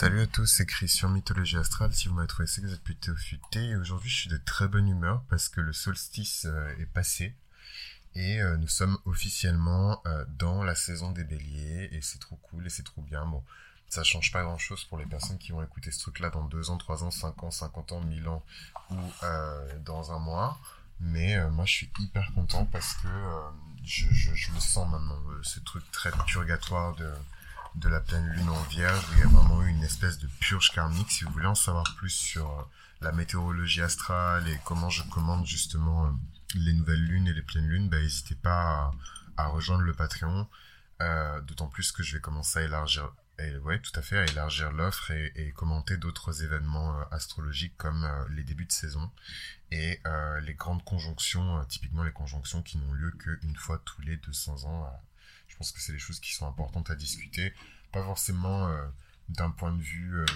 Salut à tous, c'est Christian Mythologie Astrale. Si vous m'avez trouvé, c'est que vous êtes plutôt futé. Aujourd'hui, je suis de très bonne humeur parce que le solstice euh, est passé. Et euh, nous sommes officiellement euh, dans la saison des béliers. Et c'est trop cool et c'est trop bien. Bon, ça change pas grand chose pour les personnes qui vont écouter ce truc-là dans 2 ans, 3 ans, 5 ans, 50 ans, 1000 ans ou dans un mois. Mais moi, je suis hyper content parce que je, je, le sens maintenant. ce truc très purgatoire de de la pleine lune en vierge, où il y a vraiment eu une espèce de purge karmique. Si vous voulez en savoir plus sur euh, la météorologie astrale et comment je commande justement euh, les nouvelles lunes et les pleines lunes, bah, n'hésitez pas à, rejoindre le Patreon. Euh, d'autant plus que je vais commencer à élargir, tout à fait, à élargir l'offre et, commenter d'autres événements astrologiques comme les débuts de saison et les grandes conjonctions, typiquement les conjonctions qui n'ont lieu qu'une fois tous les 200 ans je pense que c'est des choses qui sont importantes à discuter. Pas forcément euh, d'un point de vue euh,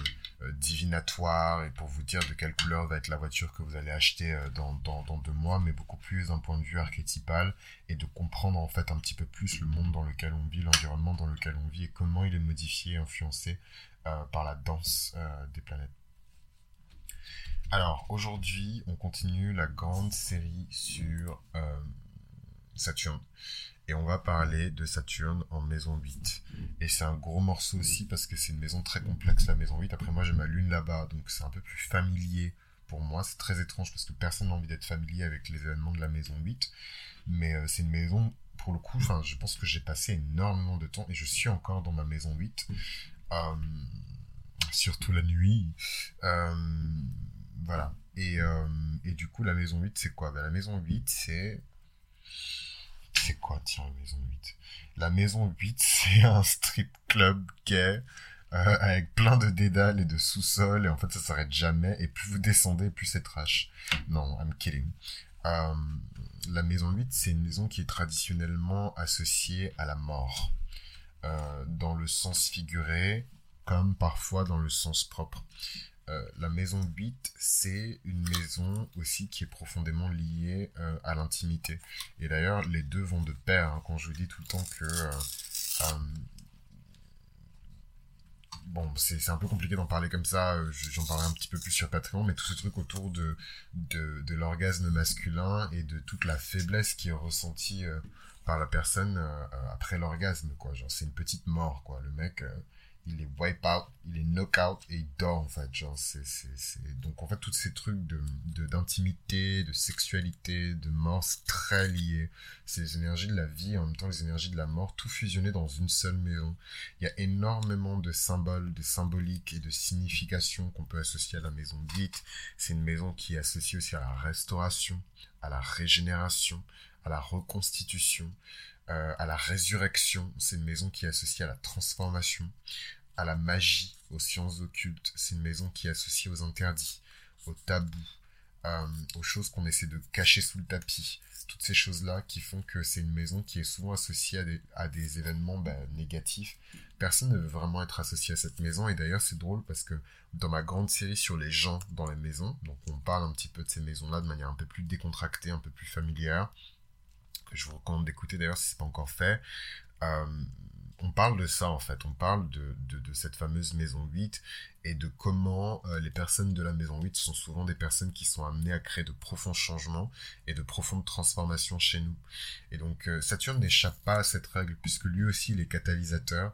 euh, divinatoire et pour vous dire de quelle couleur va être la voiture que vous allez acheter dans, dans, deux mois, mais beaucoup plus d'un point de vue archétypal et de comprendre en fait un petit peu plus le monde dans lequel on vit, l'environnement dans lequel on vit et comment il est modifié, influencé par la danse des planètes. Alors aujourd'hui, on continue la grande série sur Saturne et on va parler de Saturne en maison 8. Et c'est un gros morceau aussi parce que c'est une maison très complexe, la maison 8. Après, moi, j'ai ma lune là-bas, donc c'est un peu plus familier pour moi. C'est très étrange parce que personne n'a envie d'être familier avec les événements de la maison 8. Mais euh, c'est une maison, pour le coup, je pense que j'ai passé énormément de temps et je suis encore dans ma maison 8. Euh, surtout la nuit. Euh, voilà. Et, et, du coup, la maison 8, c'est quoi? Ben, La maison 8, c'est c'est quoi, tiens, la maison 8 La maison 8, c'est un strip club gay euh, avec plein de dédales et de sous-sols, et en fait, ça s'arrête jamais, et plus vous descendez, plus c'est trash. Non, I'm kidding. Euh, la maison 8, c'est une maison qui est traditionnellement associée à la mort, euh, dans le sens figuré, comme parfois dans le sens propre. Euh, la maison 8, c'est une maison aussi qui est profondément liée euh, à l'intimité. Et d'ailleurs, les deux vont de pair. Hein, quand je vous dis tout le temps que... Euh, bon, c'est un peu compliqué d'en parler comme ça, j'en parlerai un petit peu plus sur Patreon, mais tout ce truc autour de, de, de l'orgasme masculin et de toute la faiblesse qui est ressentie par la personne après l'orgasme, quoi. Genre, c'est une petite mort, quoi. Le mec il est wipe out, il est knock out et il dort en fait. Genre, c'est, c'est. Donc en fait, tous ces trucs de, de, d'intimité, de sexualité, de mort, c'est très lié. C'est les énergies de la vie, en même temps les énergies de la mort, tout fusionné dans une seule maison. Il y a énormément de symboles, de symboliques et de significations qu'on peut associer à la maison dite. C'est une maison qui est associée aussi à la restauration, à la régénération, à la reconstitution. Euh, à la résurrection. C'est une maison qui est associée à la transformation, à la magie, aux sciences occultes. C'est une maison qui est associée aux interdits, aux tabous, euh, aux choses qu'on essaie de cacher sous le tapis. Toutes ces choses-là qui font que c'est une maison qui est souvent associée à des, à des événements bah, négatifs. Personne ne veut vraiment être associé à cette maison. Et d'ailleurs, c'est drôle parce que dans ma grande série sur les gens dans les maisons, donc on parle un petit peu de ces maisons-là de manière un peu plus décontractée, un peu plus familière je vous recommande d'écouter d'ailleurs si c'est pas encore fait. Euh, on parle de ça en fait, on parle de, de, cette fameuse maison 8 et de comment euh, les personnes de la maison 8 sont souvent des personnes qui sont amenées à créer de profonds changements et de profondes transformations chez nous. Et donc euh, Saturne n'échappe pas à cette règle puisque lui aussi il est catalyseur,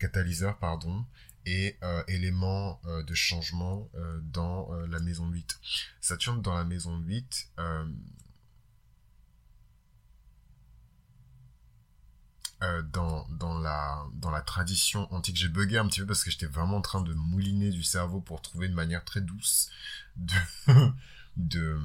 catalyseur pardon, et élément de changement dans la maison 8. Saturne dans la maison 8 Euh, dans, la, dans la tradition antique. J'ai bugué un petit peu parce que j'étais vraiment en train de mouliner du cerveau pour trouver une manière très douce de, de,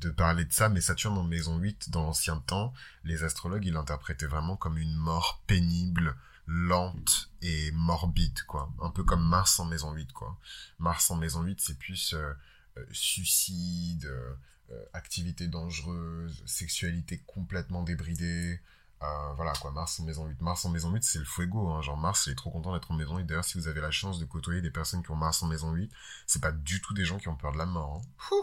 de parler de ça. Mais Saturne en maison 8, dans l'ancien temps, les astrologues, ils l'interprétaient vraiment comme une mort pénible, lente et morbide, quoi. Un peu comme Mars en maison 8, quoi. Mars en maison 8, c'est plus euh, euh, suicide, activité dangereuse, sexualité complètement débridée, euh, voilà quoi, Mars en maison 8. Mars en maison 8, c'est le fuego. Hein. Genre Mars, il est trop content d'être en maison 8. D'ailleurs, si vous avez la chance de côtoyer des personnes qui ont Mars en maison 8, c'est pas du tout des gens qui ont peur de la mort. Hein.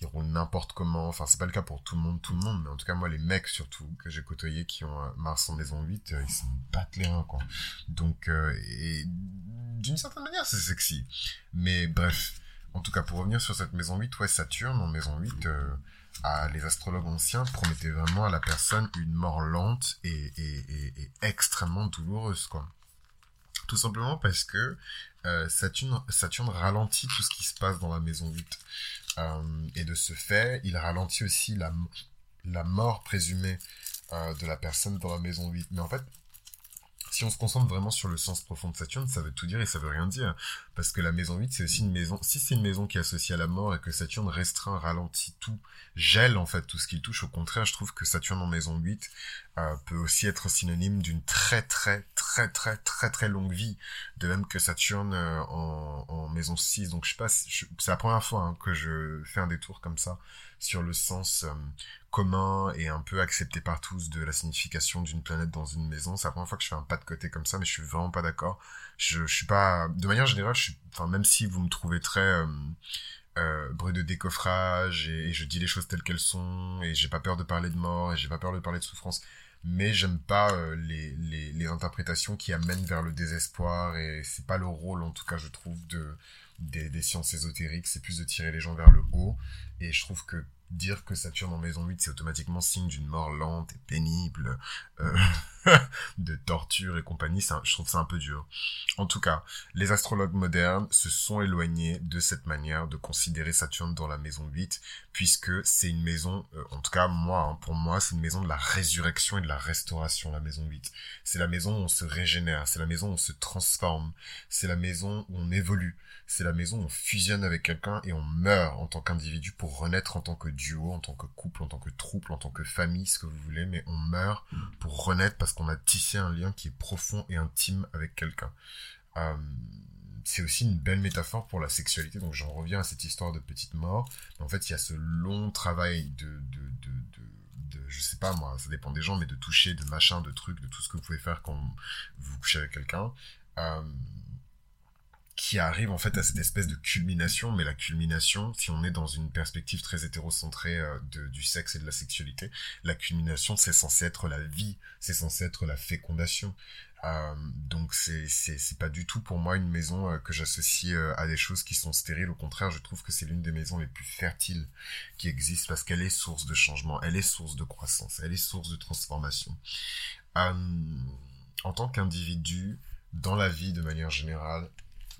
ils roulent n'importe comment. Enfin, c'est pas le cas pour tout le monde, tout le monde, mais en tout cas, moi, les mecs surtout que j'ai côtoyés qui ont euh, Mars en maison 8, ils se battent les reins, quoi. Donc, et d'une certaine manière, c'est sexy. Mais bref, en tout cas, pour revenir sur cette maison 8, ouais, Saturne en maison 8, à les astrologues anciens promettaient vraiment à la personne une mort lente et, et, extrêmement douloureuse, quoi. Tout simplement parce que euh, Saturne, Saturne ralentit tout ce qui se passe dans la maison 8. Euh, et de ce fait, il ralentit aussi la, la mort présumée euh, de la personne dans la maison 8. Mais en fait, si on se concentre vraiment sur le sens profond de Saturne, ça veut tout dire et ça veut rien dire. Parce que la maison 8, c'est aussi une maison, si c'est une maison qui est associée à la mort et que Saturne restreint, ralentit tout, gèle en fait tout ce qu'il touche, au contraire, je trouve que Saturne en maison 8 euh, peut aussi être synonyme d'une très très très très très très longue vie. De même que Saturne euh, en, maison 6. Donc je sais pas, c'est la première fois hein, que je fais un détour comme ça sur le sens euh, commun et un peu accepté par tous de la signification d'une planète dans une maison. C'est la première fois que je fais un pas de côté comme ça, mais je suis vraiment pas d'accord. Je, suis pas, de manière générale, enfin, même si vous me trouvez très, euh, euh, bruit de décoffrage et, je dis les choses telles qu'elles sont et j'ai pas peur de parler de mort et j'ai pas peur de parler de souffrance mais j'aime pas euh, les, les, les, interprétations qui amènent vers le désespoir et c'est pas le rôle en tout cas je trouve de des, sciences ésotériques c'est plus de tirer les gens vers le haut. Et je trouve que dire que Saturne en maison 8, c'est automatiquement signe d'une mort lente et pénible, euh, de torture et compagnie, je trouve ça un peu dur. En tout cas, les astrologues modernes se sont éloignés de cette manière de considérer Saturne dans la maison 8, puisque c'est une maison, euh, en tout cas moi, hein, pour moi, c'est une maison de la résurrection et de la restauration, la maison 8. C'est la maison où on se régénère, c'est la maison où on se transforme, c'est la maison où on évolue, c'est la maison où on fusionne avec quelqu'un et on meurt en tant qu'individu pour renaître en tant que duo, en tant que couple, en tant que troupe, en tant que famille, ce que vous voulez, mais on meurt pour renaître parce qu'on a tissé un lien qui est profond et intime avec quelqu'un. Euh, c'est aussi une belle métaphore pour la sexualité, donc j'en reviens à cette histoire de petite mort. En fait, il y a ce long travail de, de, de, de, je sais pas moi, ça dépend des gens, mais de toucher, de machin, de trucs, de tout ce que vous pouvez faire quand vous couchez avec quelqu'un. Euh, qui arrive en fait à cette espèce de culmination, mais la culmination, si on est dans une perspective très hétérocentrée euh, de, du sexe et de la sexualité, la culmination c'est censé être la vie, c'est censé être la fécondation. Euh, donc c'est c'est pas du tout pour moi une maison euh, que j'associe à des choses qui sont stériles. Au contraire, je trouve que c'est l'une des maisons les plus fertiles qui existent parce qu'elle est source de changement, elle est source de croissance, elle est source de transformation. en tant qu'individu, dans la vie de manière générale,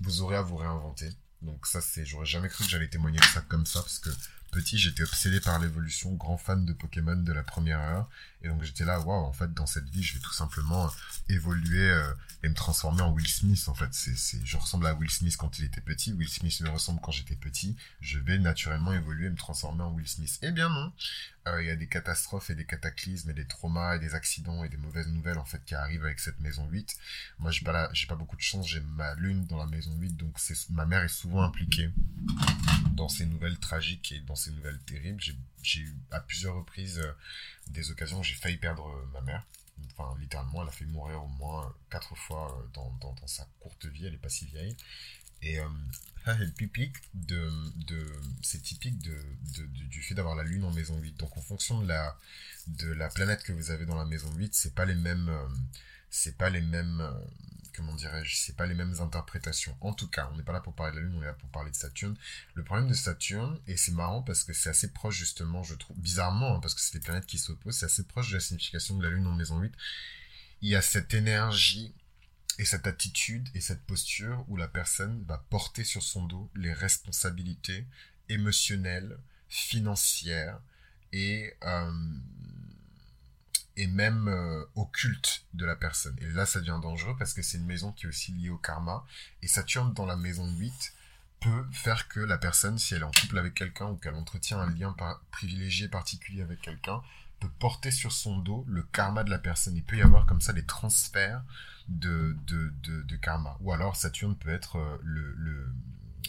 vous aurez à vous réinventer. Donc ça, c'est, j'aurais jamais cru que j'allais témoigner de ça comme ça, parce que petit, j'étais obsédé par l'évolution, grand fan de Pokémon de la première heure, et donc j'étais là, waouh, en fait, dans cette vie, je vais tout simplement évoluer euh, et me transformer en Will Smith, en fait. C'est, je ressemble à Will Smith quand il était petit, Will Smith me ressemble quand j'étais petit, je vais naturellement évoluer et me transformer en Will Smith. Eh bien non, euh, il y a des catastrophes et des cataclysmes et des traumas et des accidents et des mauvaises nouvelles en fait qui arrivent avec cette maison 8. Moi j'ai pas j'ai pas beaucoup de chance, j'ai ma lune dans la maison 8 donc ma mère est souvent impliquée dans ces nouvelles tragiques et dans ces nouvelles terribles. J'ai eu à plusieurs reprises euh, des occasions où j'ai failli perdre euh, ma mère. Enfin, littéralement, elle a fait mourir au moins quatre fois dans, sa courte vie, elle est pas si vieille. Et c'est typique de, c'est typique du fait d'avoir la lune en maison 8. Donc en fonction de la de la planète que vous avez dans la maison 8, c'est pas les mêmes euh, c'est pas les mêmes euh, comment dirais-je, c'est pas les mêmes interprétations. En tout cas, on n'est pas là pour parler de la lune, on est là pour parler de Saturne. Le problème de Saturne et c'est marrant parce que c'est assez proche justement, je trouve bizarrement hein, parce que c'est des planètes qui s'opposent, c'est assez proche de la signification de la lune en maison 8. Il y a cette énergie et cette attitude et cette posture où la personne va porter sur son dos les responsabilités émotionnelles, financières et, euh, et même euh, occultes de la personne. Et là, ça devient dangereux parce que c'est une maison qui est aussi liée au karma. Et Saturne dans la maison 8 peut faire que la personne, si elle est en couple avec quelqu'un ou qu'elle entretient un lien privilégié particulier avec quelqu'un, peut porter sur son dos le karma de la personne. Il peut y avoir comme ça des transferts de, karma. Ou alors Saturne peut être euh, le,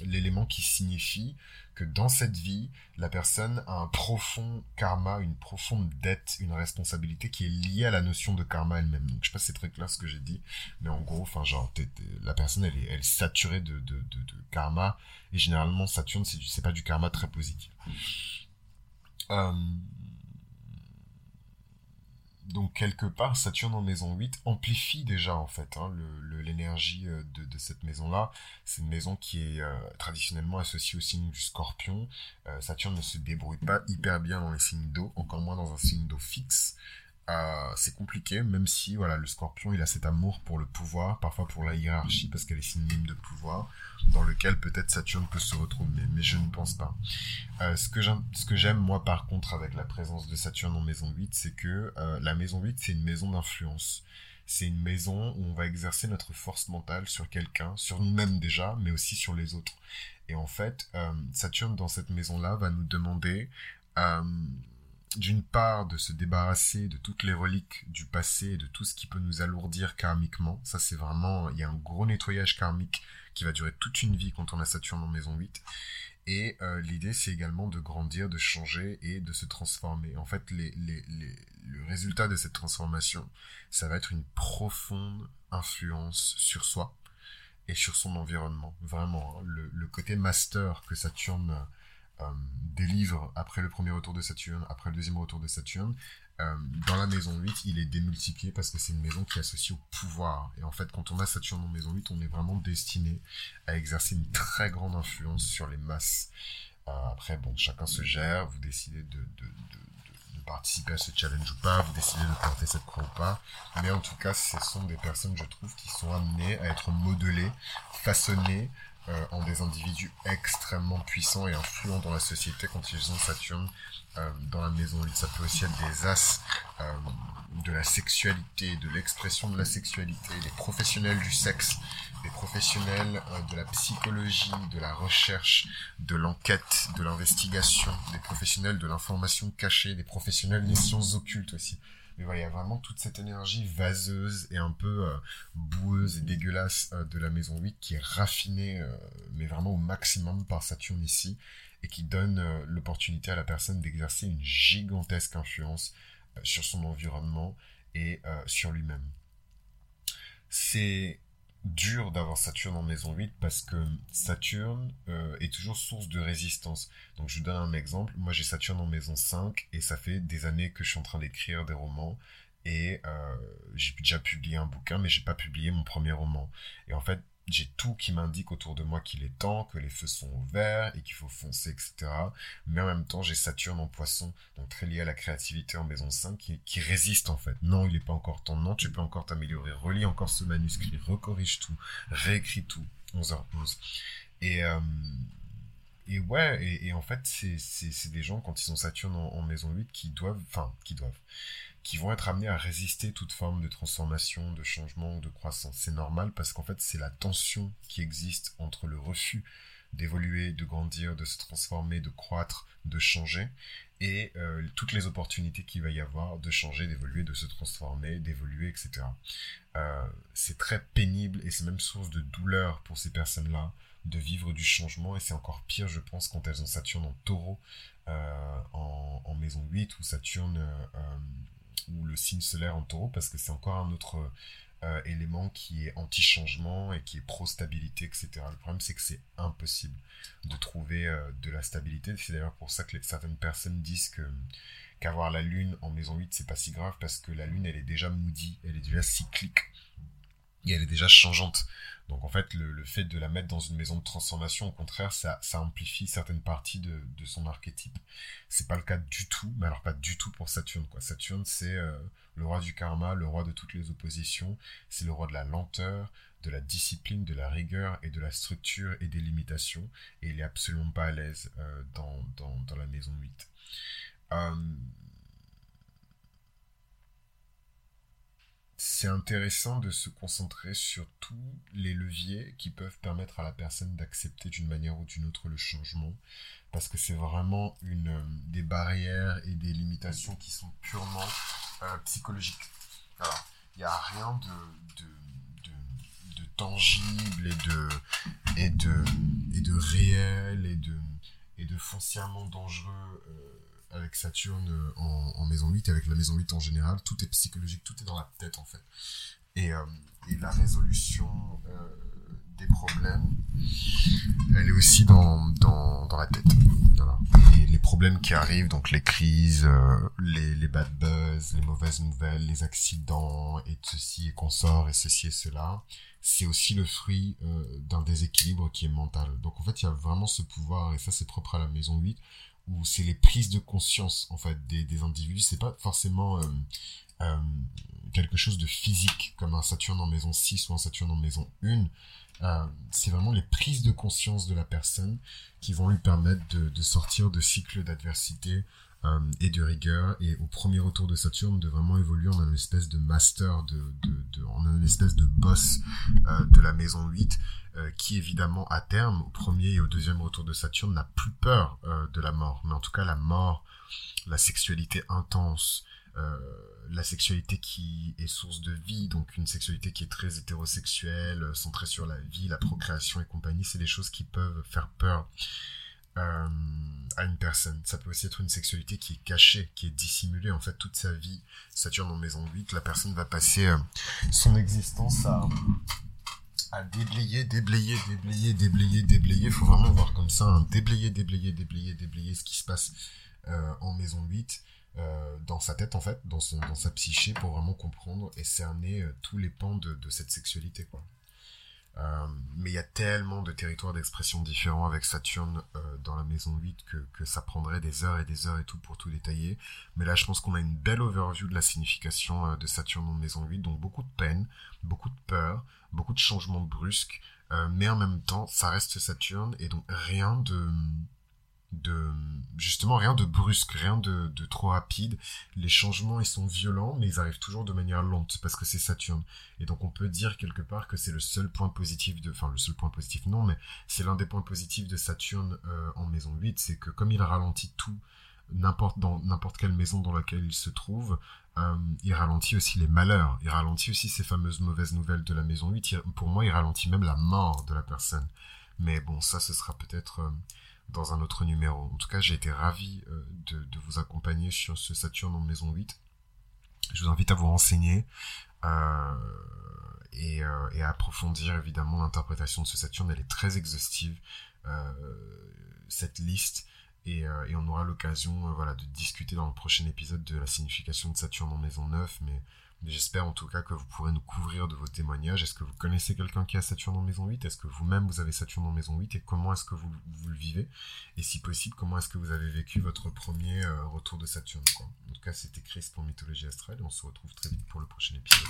l'élément qui signifie que dans cette vie, la personne a un profond karma, une profonde dette, une responsabilité qui est liée à la notion de karma elle-même. Donc, je sais pas si c'est très clair ce que j'ai dit, mais en gros, enfin, genre, la personne, elle est, saturée de, de, de, karma, et généralement, Saturne, c'est pas du karma très positif. Euh, donc quelque part, Saturne en maison 8 amplifie déjà en fait hein, l'énergie euh, de, cette maison-là. C'est une maison qui est euh, traditionnellement associée au signe du scorpion. Euh, Saturne ne se débrouille pas hyper bien dans les signes d'eau, encore moins dans un signe d'eau fixe. Euh, c'est compliqué, même si voilà, le scorpion il a cet amour pour le pouvoir, parfois pour la hiérarchie, parce qu'elle est synonyme de pouvoir, dans lequel peut-être Saturne peut se retrouver, mais je ne pense pas. Euh, ce que j'aime moi par contre avec la présence de Saturne en maison 8, c'est que euh, la maison 8 c'est une maison d'influence. C'est une maison où on va exercer notre force mentale sur quelqu'un, sur nous-mêmes déjà, mais aussi sur les autres. Et en fait, Saturne dans cette maison-là va nous demander d'une part de se débarrasser de toutes les reliques du passé et de tout ce qui peut nous alourdir karmiquement. Ça c'est vraiment, il y a un gros nettoyage karmique qui va durer toute une vie quand on a Saturne en maison 8. Et euh, l'idée c'est également de grandir, de changer et de se transformer. En fait, les, le résultat de cette transformation, ça va être une profonde influence sur soi et sur son environnement. Vraiment, hein. le, le, côté master que Saturne des livres après le premier retour de Saturne, après le deuxième retour de Saturne, euh, dans la maison 8, il est démultiplié parce que c'est une maison qui est associée au pouvoir. Et en fait, quand on a Saturne en maison 8, on est vraiment destiné à exercer une très grande influence sur les masses. Euh, après, bon, chacun se gère, vous décidez de, de, de, de, participer à ce challenge ou pas, vous décidez de porter cette croix ou pas. Mais en tout cas, ce sont des personnes, je trouve, qui sont amenées à être modelées, façonnées, euh, en des individus extrêmement puissants et influents dans la société quand ils ont Saturne euh, dans la maison 8. Ça peut aussi être des as euh, de la sexualité, de l'expression de la sexualité, des professionnels du sexe, des professionnels de la psychologie, de la recherche, de l'enquête, de l'investigation, des professionnels de l'information cachée, des professionnels des sciences occultes aussi. Il y a vraiment toute cette énergie vaseuse et un peu euh, boueuse et dégueulasse euh, de la maison 8 qui est raffinée, euh, mais vraiment au maximum par Saturne ici, et qui donne l'opportunité à la personne d'exercer une gigantesque influence sur son environnement et sur lui-même. C'est dur d'avoir Saturne en maison 8 parce que Saturne euh, est toujours source de résistance. Donc je vous donne un exemple. Moi j'ai Saturne en maison 5 et ça fait des années que je suis en train d'écrire des romans et euh, j'ai déjà publié un bouquin mais j'ai pas publié mon premier roman. Et en fait j'ai tout qui m'indique autour de moi qu'il est temps, que les feux sont ouverts et qu'il faut foncer, etc. Mais en même temps, j'ai Saturne en poisson, donc très lié à la créativité en maison 5, qui, résiste en fait. Non, il n'est pas encore temps, non, tu peux encore t'améliorer. Relis encore ce manuscrit, recorrige tout, réécris tout. 11h11. Et, euh, et ouais, et, en fait, c'est des gens, quand ils ont Saturne en, maison 8, qui doivent, enfin, qui doivent qui vont être amenés à résister toute forme de transformation, de changement ou de croissance. C'est normal parce qu'en fait, c'est la tension qui existe entre le refus d'évoluer, de grandir, de se transformer, de croître, de changer, et euh, toutes les opportunités qu'il va y avoir de changer, d'évoluer, de se transformer, d'évoluer, etc. Euh, c'est très pénible et c'est même source de douleur pour ces personnes-là de vivre du changement, et c'est encore pire, je pense, quand elles ont Saturne en taureau, euh, en, maison 8, ou Saturne ou le signe solaire en taureau parce que c'est encore un autre euh, élément qui est anti-changement et qui est pro-stabilité, etc. Le problème, c'est que c'est impossible de trouver euh, de la stabilité. C'est d'ailleurs pour ça que certaines personnes disent que qu'avoir la lune en maison 8, c'est pas si grave parce que la lune, elle est déjà moody, elle est déjà cyclique et elle est déjà changeante. Donc en fait, le, fait de la mettre dans une maison de transformation, au contraire, ça, amplifie certaines parties de, son archétype. C'est pas le cas du tout, mais alors pas du tout pour Saturne. Quoi. Saturne, c'est euh, le roi du karma, le roi de toutes les oppositions, c'est le roi de la lenteur, de la discipline, de la rigueur et de la structure et des limitations. Et il est absolument pas à l'aise euh, dans, la maison 8. Euh, c'est intéressant de se concentrer sur tous les leviers qui peuvent permettre à la personne d'accepter d'une manière ou d'une autre le changement, parce que c'est vraiment une, euh, des barrières et des limitations qui sont purement euh, psychologiques. Il n'y a rien de, de, de, tangible et de, et, de, et de réel et de, et de foncièrement dangereux. Euh, avec Saturne euh, en, maison 8, avec la maison 8 en général, tout est psychologique, tout est dans la tête en fait. Et, euh, la résolution euh, des problèmes, elle est aussi dans, dans, dans la tête. Et les problèmes qui arrivent, donc les crises, les, bad buzz, les mauvaises nouvelles, les accidents, et ceci et sort et ceci et cela, c'est aussi le fruit d'un déséquilibre qui est mental. Donc en fait, il y a vraiment ce pouvoir, et ça c'est propre à la maison 8, où c'est les prises de conscience en fait des, des individus. C'est pas forcément euh, euh, quelque chose de physique comme un Saturne en maison 6 ou un Saturne en maison 1. Euh, c'est vraiment les prises de conscience de la personne qui vont lui permettre de, de sortir de cycles d'adversité et de rigueur et au premier retour de Saturne de vraiment évoluer en une espèce de master de, de, de en une espèce de boss euh, de la maison 8 euh, qui évidemment à terme au premier et au deuxième retour de Saturne n'a plus peur euh, de la mort. Mais en tout cas la mort la sexualité intense euh, la sexualité qui est source de vie, donc une sexualité qui est très hétérosexuelle, euh, centrée sur la vie, la procréation et compagnie, c'est des choses qui peuvent faire peur euh, à une personne. Ça peut aussi être une sexualité qui est cachée, qui est dissimulée. En fait, toute sa vie, Saturne en maison 8, la personne va passer euh, son existence à, à déblayer, déblayer, déblayer, déblayer, déblayer. Il faut vraiment voir comme ça, un déblayer, déblayer, déblayer, déblayer ce qui se passe euh, en maison 8 euh, dans sa tête en fait, dans, son, dans sa psyché pour vraiment comprendre et cerner tous les pans de, de cette sexualité quoi. Euh, mais il y a tellement de territoires d'expression différents avec Saturne euh, dans la maison 8 que, ça prendrait des heures et des heures et tout pour tout détailler. Mais là, je pense qu'on a une belle overview de la signification euh, de Saturne en maison 8. Donc beaucoup de peine, beaucoup de peur, beaucoup de changements brusques. Mais en même temps, ça reste Saturne et donc rien de de justement rien de brusque, rien de, de trop rapide. Les changements ils sont violents, mais ils arrivent toujours de manière lente parce que c'est Saturne. Et donc on peut dire quelque part que c'est le seul point positif de, enfin le seul point positif non, mais c'est l'un des points positifs de Saturne euh, en maison 8, c'est que comme il ralentit tout n'importe dans n'importe quelle maison dans laquelle il se trouve, euh, il ralentit aussi les malheurs, il ralentit aussi ces fameuses mauvaises nouvelles de la maison 8. Il, pour moi, il ralentit même la mort de la personne. Mais bon, ça, ce sera peut-être euh, dans un autre numéro. En tout cas, j'ai été ravi euh, de, vous accompagner sur ce Saturne en maison 8. Je vous invite à vous renseigner euh, et, euh, et, à approfondir évidemment l'interprétation de ce Saturne. Elle est très exhaustive, cette liste. Et, et on aura l'occasion voilà, de discuter dans le prochain épisode de la signification de Saturne en maison 9. Mais J'espère en tout cas que vous pourrez nous couvrir de vos témoignages. Est-ce que vous connaissez quelqu'un qui a Saturne en maison 8 Est-ce que vous-même vous avez Saturne en maison 8 et comment est-ce que vous, vous, le vivez? Et si possible, comment est-ce que vous avez vécu votre premier euh, retour de Saturne En tout cas, c'était Chris pour Mythologie Astrale. Et on se retrouve très vite pour le prochain épisode.